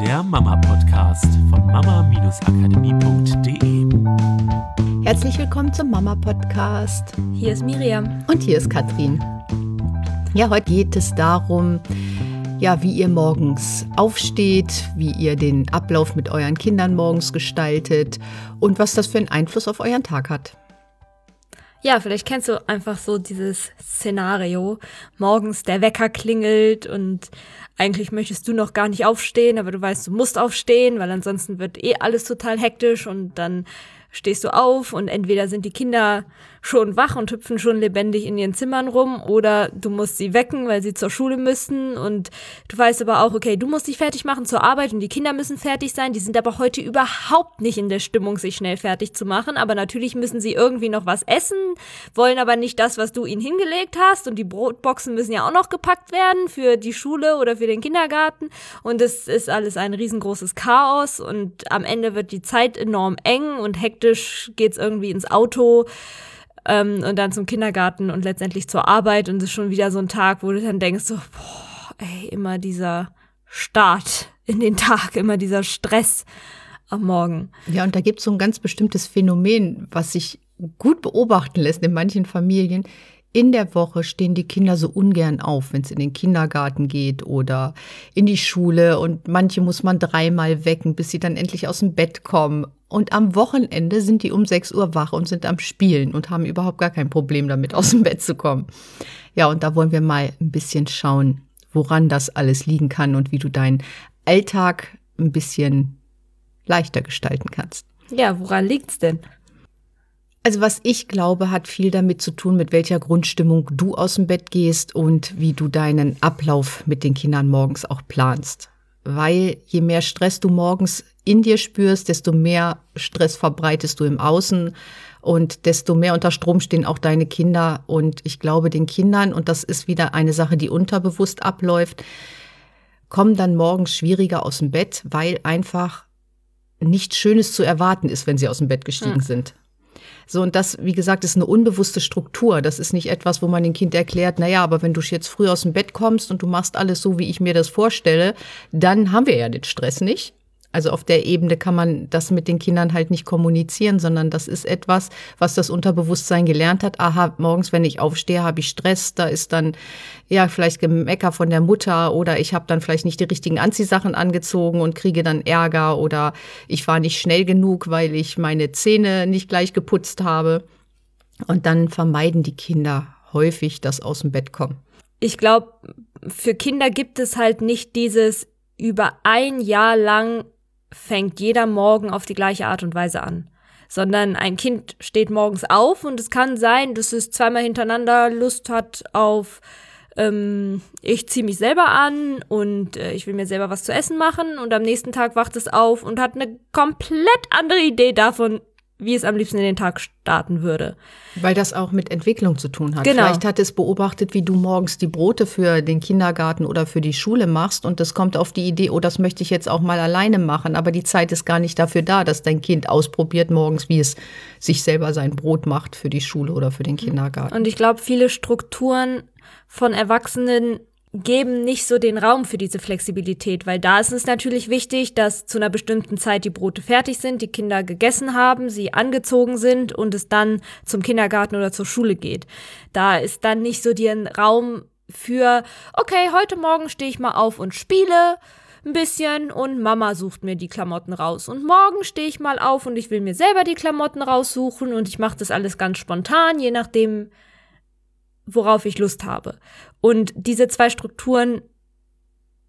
der Mama-Podcast von mama-akademie.de. Herzlich willkommen zum Mama-Podcast. Hier ist Miriam. Und hier ist Katrin. Ja, heute geht es darum, ja, wie ihr morgens aufsteht, wie ihr den Ablauf mit euren Kindern morgens gestaltet und was das für einen Einfluss auf euren Tag hat. Ja, vielleicht kennst du einfach so dieses Szenario. Morgens der Wecker klingelt und eigentlich möchtest du noch gar nicht aufstehen, aber du weißt, du musst aufstehen, weil ansonsten wird eh alles total hektisch und dann stehst du auf und entweder sind die Kinder schon wach und hüpfen schon lebendig in ihren Zimmern rum oder du musst sie wecken, weil sie zur Schule müssen. Und du weißt aber auch, okay, du musst dich fertig machen zur Arbeit und die Kinder müssen fertig sein. Die sind aber heute überhaupt nicht in der Stimmung, sich schnell fertig zu machen, aber natürlich müssen sie irgendwie noch was essen, wollen aber nicht das, was du ihnen hingelegt hast. Und die Brotboxen müssen ja auch noch gepackt werden für die Schule oder für den Kindergarten. Und es ist alles ein riesengroßes Chaos. Und am Ende wird die Zeit enorm eng und hektisch geht's irgendwie ins Auto ähm, und dann zum Kindergarten und letztendlich zur Arbeit und es ist schon wieder so ein Tag, wo du dann denkst, so, boah, ey, immer dieser Start in den Tag, immer dieser Stress am Morgen. Ja, und da gibt es so ein ganz bestimmtes Phänomen, was sich gut beobachten lässt in manchen Familien. In der Woche stehen die Kinder so ungern auf, wenn es in den Kindergarten geht oder in die Schule. Und manche muss man dreimal wecken, bis sie dann endlich aus dem Bett kommen. Und am Wochenende sind die um 6 Uhr wach und sind am Spielen und haben überhaupt gar kein Problem damit, aus dem Bett zu kommen. Ja, und da wollen wir mal ein bisschen schauen, woran das alles liegen kann und wie du deinen Alltag ein bisschen leichter gestalten kannst. Ja, woran liegt's denn? Also was ich glaube, hat viel damit zu tun, mit welcher Grundstimmung du aus dem Bett gehst und wie du deinen Ablauf mit den Kindern morgens auch planst. Weil je mehr Stress du morgens in dir spürst, desto mehr Stress verbreitest du im Außen und desto mehr unter Strom stehen auch deine Kinder. Und ich glaube, den Kindern, und das ist wieder eine Sache, die unterbewusst abläuft, kommen dann morgens schwieriger aus dem Bett, weil einfach nichts Schönes zu erwarten ist, wenn sie aus dem Bett gestiegen hm. sind. So, und das, wie gesagt, ist eine unbewusste Struktur. Das ist nicht etwas, wo man dem Kind erklärt, naja, aber wenn du jetzt früh aus dem Bett kommst und du machst alles so, wie ich mir das vorstelle, dann haben wir ja den Stress nicht. Also auf der Ebene kann man das mit den Kindern halt nicht kommunizieren, sondern das ist etwas, was das Unterbewusstsein gelernt hat. Aha, morgens, wenn ich aufstehe, habe ich Stress. Da ist dann ja vielleicht Gemecker von der Mutter oder ich habe dann vielleicht nicht die richtigen Anziehsachen angezogen und kriege dann Ärger oder ich war nicht schnell genug, weil ich meine Zähne nicht gleich geputzt habe. Und dann vermeiden die Kinder häufig das aus dem Bett kommen. Ich glaube, für Kinder gibt es halt nicht dieses über ein Jahr lang fängt jeder Morgen auf die gleiche Art und Weise an. Sondern ein Kind steht morgens auf und es kann sein, dass es zweimal hintereinander Lust hat auf ähm, ich ziehe mich selber an und äh, ich will mir selber was zu essen machen und am nächsten Tag wacht es auf und hat eine komplett andere Idee davon, wie es am liebsten in den Tag starten würde. Weil das auch mit Entwicklung zu tun hat. Genau. Vielleicht hat es beobachtet, wie du morgens die Brote für den Kindergarten oder für die Schule machst und es kommt auf die Idee, oh, das möchte ich jetzt auch mal alleine machen, aber die Zeit ist gar nicht dafür da, dass dein Kind ausprobiert morgens, wie es sich selber sein Brot macht für die Schule oder für den Kindergarten. Und ich glaube, viele Strukturen von Erwachsenen geben nicht so den Raum für diese Flexibilität, weil da ist es natürlich wichtig, dass zu einer bestimmten Zeit die Brote fertig sind, die Kinder gegessen haben, sie angezogen sind und es dann zum Kindergarten oder zur Schule geht. Da ist dann nicht so der Raum für, okay, heute Morgen stehe ich mal auf und spiele ein bisschen und Mama sucht mir die Klamotten raus. Und morgen stehe ich mal auf und ich will mir selber die Klamotten raussuchen und ich mache das alles ganz spontan, je nachdem, worauf ich Lust habe. Und diese zwei Strukturen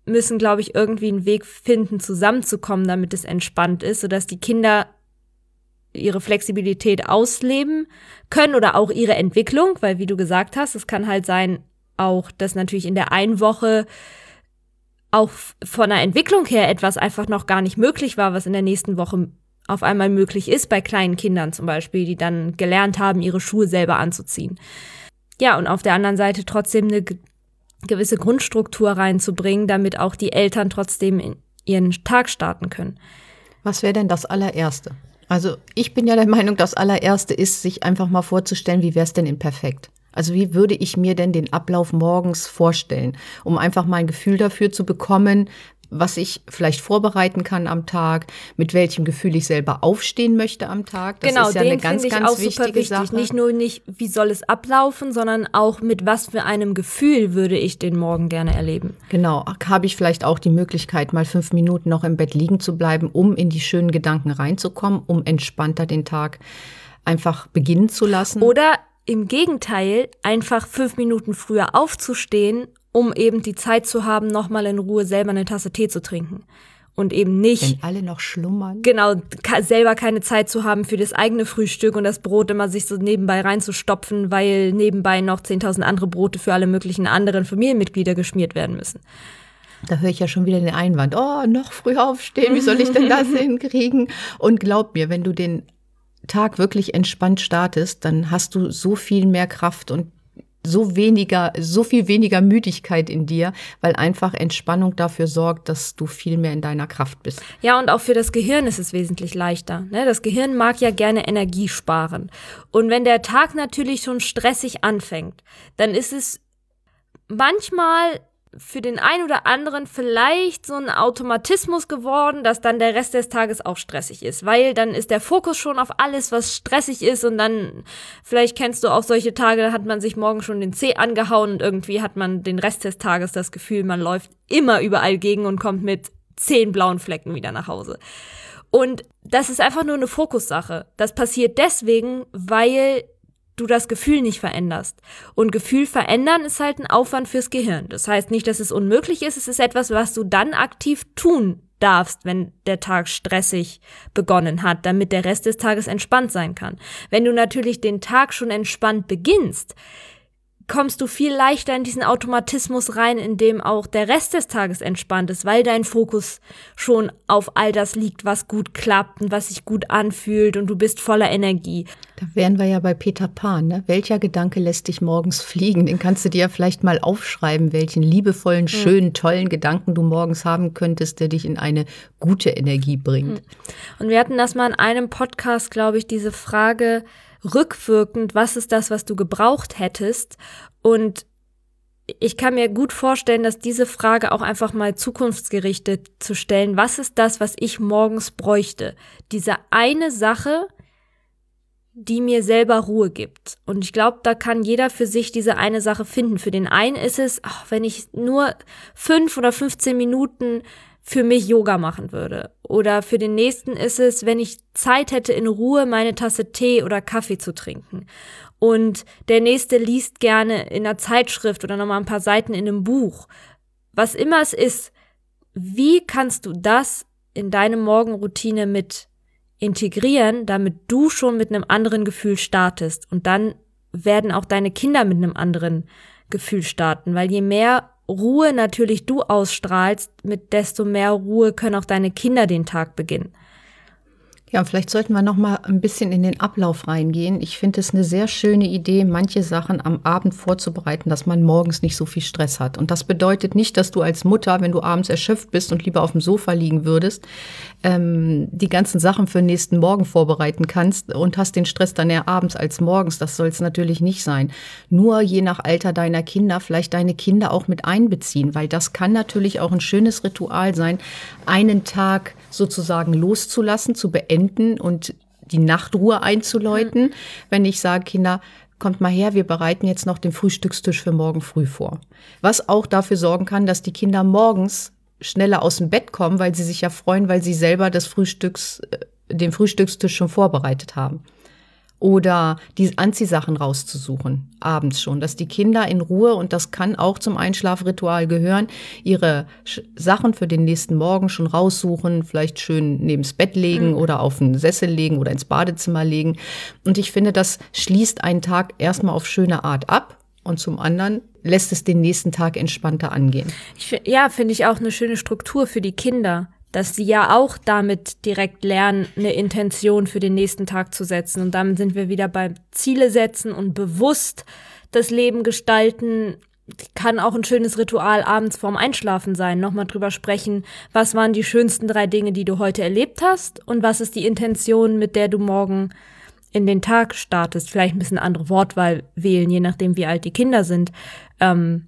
müssen, glaube ich, irgendwie einen Weg finden, zusammenzukommen, damit es entspannt ist, sodass die Kinder ihre Flexibilität ausleben können oder auch ihre Entwicklung, weil wie du gesagt hast, es kann halt sein, auch, dass natürlich in der einen Woche auch von der Entwicklung her etwas einfach noch gar nicht möglich war, was in der nächsten Woche auf einmal möglich ist, bei kleinen Kindern zum Beispiel, die dann gelernt haben, ihre Schuhe selber anzuziehen. Ja, und auf der anderen Seite trotzdem eine gewisse Grundstruktur reinzubringen, damit auch die Eltern trotzdem ihren Tag starten können. Was wäre denn das allererste? Also ich bin ja der Meinung, das allererste ist, sich einfach mal vorzustellen, wie wäre es denn in perfekt? Also wie würde ich mir denn den Ablauf morgens vorstellen, um einfach mal ein Gefühl dafür zu bekommen, was ich vielleicht vorbereiten kann am Tag, mit welchem Gefühl ich selber aufstehen möchte am Tag. Das genau, ist ja den eine ganz, ich ganz auch wichtige super wichtig. Sache. Nicht nur nicht, wie soll es ablaufen, sondern auch mit was für einem Gefühl würde ich den Morgen gerne erleben. Genau, habe ich vielleicht auch die Möglichkeit, mal fünf Minuten noch im Bett liegen zu bleiben, um in die schönen Gedanken reinzukommen, um entspannter den Tag einfach beginnen zu lassen. Oder im Gegenteil, einfach fünf Minuten früher aufzustehen um eben die Zeit zu haben, nochmal in Ruhe selber eine Tasse Tee zu trinken. Und eben nicht. Wenn alle noch schlummern. Genau, selber keine Zeit zu haben für das eigene Frühstück und das Brot immer sich so nebenbei reinzustopfen, weil nebenbei noch 10.000 andere Brote für alle möglichen anderen Familienmitglieder geschmiert werden müssen. Da höre ich ja schon wieder den Einwand, oh, noch früh aufstehen, wie soll ich denn das hinkriegen? Und glaub mir, wenn du den Tag wirklich entspannt startest, dann hast du so viel mehr Kraft und so weniger, so viel weniger Müdigkeit in dir, weil einfach Entspannung dafür sorgt, dass du viel mehr in deiner Kraft bist. Ja, und auch für das Gehirn ist es wesentlich leichter. Ne? Das Gehirn mag ja gerne Energie sparen. Und wenn der Tag natürlich schon stressig anfängt, dann ist es manchmal für den einen oder anderen vielleicht so ein Automatismus geworden, dass dann der Rest des Tages auch stressig ist, weil dann ist der Fokus schon auf alles, was stressig ist und dann vielleicht kennst du auch solche Tage, da hat man sich morgen schon den Zeh angehauen und irgendwie hat man den Rest des Tages das Gefühl, man läuft immer überall gegen und kommt mit zehn blauen Flecken wieder nach Hause. Und das ist einfach nur eine Fokussache. Das passiert deswegen, weil du das Gefühl nicht veränderst. Und Gefühl verändern ist halt ein Aufwand fürs Gehirn. Das heißt nicht, dass es unmöglich ist, es ist etwas, was du dann aktiv tun darfst, wenn der Tag stressig begonnen hat, damit der Rest des Tages entspannt sein kann. Wenn du natürlich den Tag schon entspannt beginnst, kommst du viel leichter in diesen Automatismus rein, in dem auch der Rest des Tages entspannt ist, weil dein Fokus schon auf all das liegt, was gut klappt und was sich gut anfühlt und du bist voller Energie. Da wären wir ja bei Peter Pan. Ne? Welcher Gedanke lässt dich morgens fliegen? Den kannst du dir ja vielleicht mal aufschreiben, welchen liebevollen, hm. schönen, tollen Gedanken du morgens haben könntest, der dich in eine gute Energie bringt. Hm. Und wir hatten das mal in einem Podcast, glaube ich, diese Frage, rückwirkend, was ist das, was du gebraucht hättest? Und ich kann mir gut vorstellen, dass diese Frage auch einfach mal zukunftsgerichtet zu stellen, was ist das, was ich morgens bräuchte? Diese eine Sache, die mir selber Ruhe gibt. Und ich glaube, da kann jeder für sich diese eine Sache finden. Für den einen ist es, ach, wenn ich nur fünf oder 15 Minuten für mich Yoga machen würde. Oder für den nächsten ist es, wenn ich Zeit hätte, in Ruhe meine Tasse Tee oder Kaffee zu trinken. Und der nächste liest gerne in einer Zeitschrift oder nochmal ein paar Seiten in einem Buch. Was immer es ist, wie kannst du das in deine Morgenroutine mit integrieren, damit du schon mit einem anderen Gefühl startest. Und dann werden auch deine Kinder mit einem anderen Gefühl starten, weil je mehr Ruhe natürlich du ausstrahlst, mit desto mehr Ruhe können auch deine Kinder den Tag beginnen. Ja, vielleicht sollten wir noch mal ein bisschen in den Ablauf reingehen. Ich finde es eine sehr schöne Idee, manche Sachen am Abend vorzubereiten, dass man morgens nicht so viel Stress hat. Und das bedeutet nicht, dass du als Mutter, wenn du abends erschöpft bist und lieber auf dem Sofa liegen würdest, ähm, die ganzen Sachen für den nächsten Morgen vorbereiten kannst und hast den Stress dann eher abends als morgens. Das soll es natürlich nicht sein. Nur je nach Alter deiner Kinder vielleicht deine Kinder auch mit einbeziehen, weil das kann natürlich auch ein schönes Ritual sein, einen Tag sozusagen loszulassen, zu beenden und die Nachtruhe einzuläuten, mhm. wenn ich sage, Kinder, kommt mal her, wir bereiten jetzt noch den Frühstückstisch für morgen früh vor. Was auch dafür sorgen kann, dass die Kinder morgens schneller aus dem Bett kommen, weil sie sich ja freuen, weil sie selber das Frühstücks, äh, den Frühstückstisch schon vorbereitet haben oder die Anziehsachen rauszusuchen, abends schon, dass die Kinder in Ruhe, und das kann auch zum Einschlafritual gehören, ihre Sachen für den nächsten Morgen schon raussuchen, vielleicht schön neben's Bett legen mhm. oder auf einen Sessel legen oder ins Badezimmer legen. Und ich finde, das schließt einen Tag erstmal auf schöne Art ab und zum anderen lässt es den nächsten Tag entspannter angehen. Ich, ja, finde ich auch eine schöne Struktur für die Kinder dass sie ja auch damit direkt lernen, eine Intention für den nächsten Tag zu setzen. Und damit sind wir wieder beim Ziele setzen und bewusst das Leben gestalten. Kann auch ein schönes Ritual abends vorm Einschlafen sein. Nochmal drüber sprechen, was waren die schönsten drei Dinge, die du heute erlebt hast und was ist die Intention, mit der du morgen in den Tag startest. Vielleicht ein bisschen andere Wortwahl wählen, je nachdem, wie alt die Kinder sind. Ähm,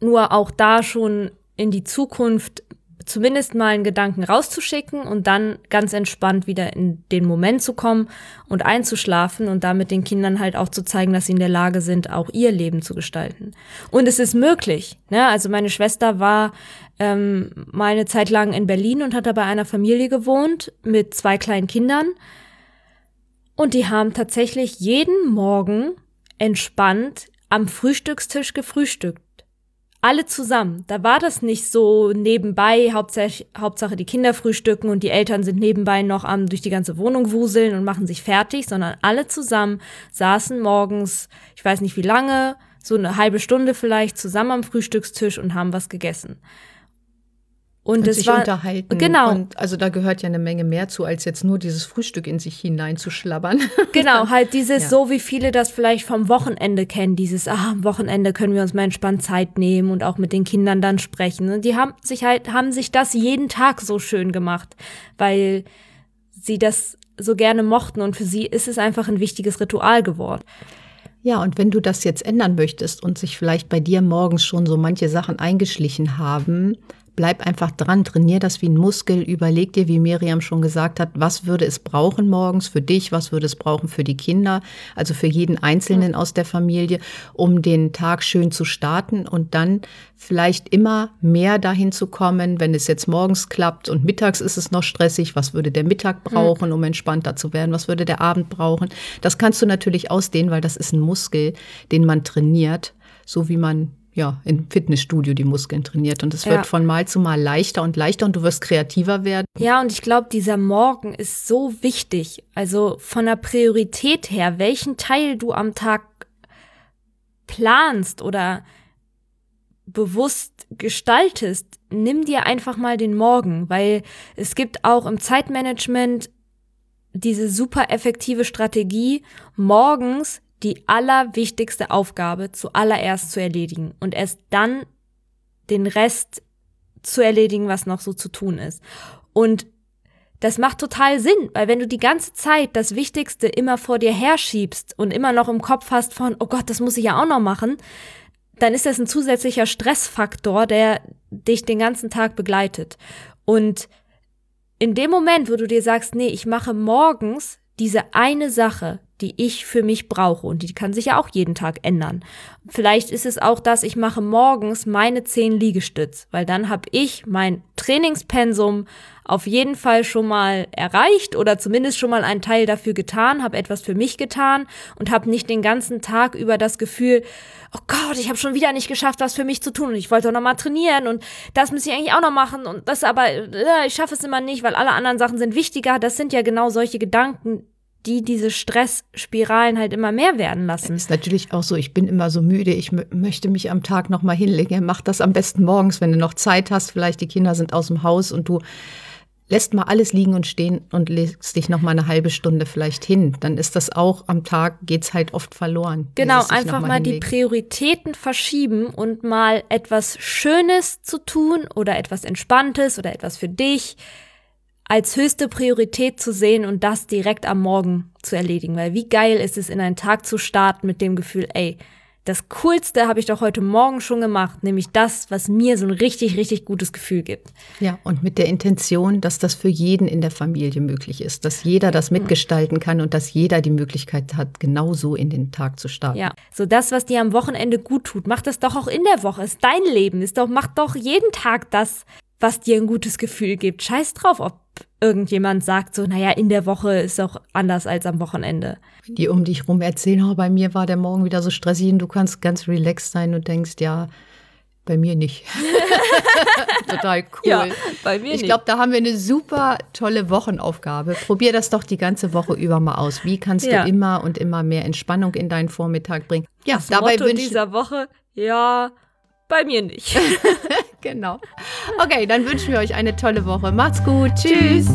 nur auch da schon in die Zukunft zumindest mal einen Gedanken rauszuschicken und dann ganz entspannt wieder in den Moment zu kommen und einzuschlafen und damit den Kindern halt auch zu zeigen, dass sie in der Lage sind, auch ihr Leben zu gestalten. Und es ist möglich. Ne? Also meine Schwester war ähm, mal eine Zeit lang in Berlin und hat da bei einer Familie gewohnt mit zwei kleinen Kindern. Und die haben tatsächlich jeden Morgen entspannt am Frühstückstisch gefrühstückt. Alle zusammen. Da war das nicht so nebenbei, Hauptsache, Hauptsache die Kinder frühstücken und die Eltern sind nebenbei noch am durch die ganze Wohnung wuseln und machen sich fertig, sondern alle zusammen saßen morgens, ich weiß nicht wie lange, so eine halbe Stunde vielleicht zusammen am Frühstückstisch und haben was gegessen. Und, und sich war, unterhalten. Genau. Und also da gehört ja eine Menge mehr zu, als jetzt nur dieses Frühstück in sich hineinzuschlabbern. Genau, halt dieses ja. so, wie viele das vielleicht vom Wochenende kennen, dieses, ah, am Wochenende können wir uns mal entspannt Zeit nehmen und auch mit den Kindern dann sprechen. Und die haben sich halt, haben sich das jeden Tag so schön gemacht, weil sie das so gerne mochten und für sie ist es einfach ein wichtiges Ritual geworden. Ja, und wenn du das jetzt ändern möchtest und sich vielleicht bei dir morgens schon so manche Sachen eingeschlichen haben, bleib einfach dran, trainier das wie ein Muskel, überleg dir, wie Miriam schon gesagt hat, was würde es brauchen morgens für dich, was würde es brauchen für die Kinder, also für jeden Einzelnen aus der Familie, um den Tag schön zu starten und dann vielleicht immer mehr dahin zu kommen, wenn es jetzt morgens klappt und mittags ist es noch stressig, was würde der Mittag brauchen, um entspannter zu werden, was würde der Abend brauchen. Das kannst du natürlich ausdehnen, weil das ist ein Muskel, den man trainiert, so wie man ja, im Fitnessstudio die Muskeln trainiert. Und es ja. wird von Mal zu Mal leichter und leichter und du wirst kreativer werden. Ja, und ich glaube, dieser Morgen ist so wichtig. Also von der Priorität her, welchen Teil du am Tag planst oder bewusst gestaltest, nimm dir einfach mal den Morgen, weil es gibt auch im Zeitmanagement diese super effektive Strategie, morgens die allerwichtigste Aufgabe zuallererst zu erledigen und erst dann den Rest zu erledigen, was noch so zu tun ist. Und das macht total Sinn, weil wenn du die ganze Zeit das Wichtigste immer vor dir herschiebst und immer noch im Kopf hast von, oh Gott, das muss ich ja auch noch machen, dann ist das ein zusätzlicher Stressfaktor, der dich den ganzen Tag begleitet. Und in dem Moment, wo du dir sagst, nee, ich mache morgens diese eine Sache, die ich für mich brauche und die kann sich ja auch jeden Tag ändern. Vielleicht ist es auch, dass ich mache morgens meine zehn Liegestütz, weil dann habe ich mein Trainingspensum auf jeden Fall schon mal erreicht oder zumindest schon mal einen Teil dafür getan, habe etwas für mich getan und habe nicht den ganzen Tag über das Gefühl, oh Gott, ich habe schon wieder nicht geschafft, was für mich zu tun und ich wollte doch noch mal trainieren und das muss ich eigentlich auch noch machen und das aber äh, ich schaffe es immer nicht, weil alle anderen Sachen sind wichtiger. Das sind ja genau solche Gedanken, die diese Stressspiralen halt immer mehr werden lassen. Ist natürlich auch so, ich bin immer so müde, ich möchte mich am Tag noch mal hinlegen. Mach das am besten morgens, wenn du noch Zeit hast, vielleicht die Kinder sind aus dem Haus und du lässt mal alles liegen und stehen und legst dich noch mal eine halbe Stunde vielleicht hin, dann ist das auch am Tag geht's halt oft verloren. Genau, einfach mal, mal die Prioritäten verschieben und mal etwas Schönes zu tun oder etwas Entspanntes oder etwas für dich als höchste Priorität zu sehen und das direkt am Morgen zu erledigen. Weil wie geil ist es, in einen Tag zu starten mit dem Gefühl, ey, das Coolste habe ich doch heute Morgen schon gemacht, nämlich das, was mir so ein richtig, richtig gutes Gefühl gibt. Ja, und mit der Intention, dass das für jeden in der Familie möglich ist, dass jeder das mitgestalten kann und dass jeder die Möglichkeit hat, genauso in den Tag zu starten. Ja, so das, was dir am Wochenende gut tut, mach das doch auch in der Woche. Ist dein Leben, ist doch, mach doch jeden Tag das, was dir ein gutes Gefühl gibt. Scheiß drauf, ob irgendjemand sagt so, naja, in der Woche ist auch anders als am Wochenende. Die um dich rum erzählen, oh, bei mir war der Morgen wieder so stressig und du kannst ganz relaxed sein und denkst, ja, bei mir nicht. Total cool. Ja, bei mir ich glaube, da haben wir eine super tolle Wochenaufgabe. Probier das doch die ganze Woche über mal aus. Wie kannst ja. du immer und immer mehr Entspannung in deinen Vormittag bringen? Ja, das dabei Motto dieser Woche, ja, bei mir nicht. genau. Okay, dann wünschen wir euch eine tolle Woche. Macht's gut. Tschüss.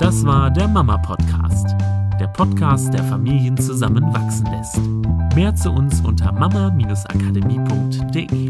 Das war der Mama Podcast. Der Podcast, der Familien zusammenwachsen lässt. Mehr zu uns unter mama-akademie.de.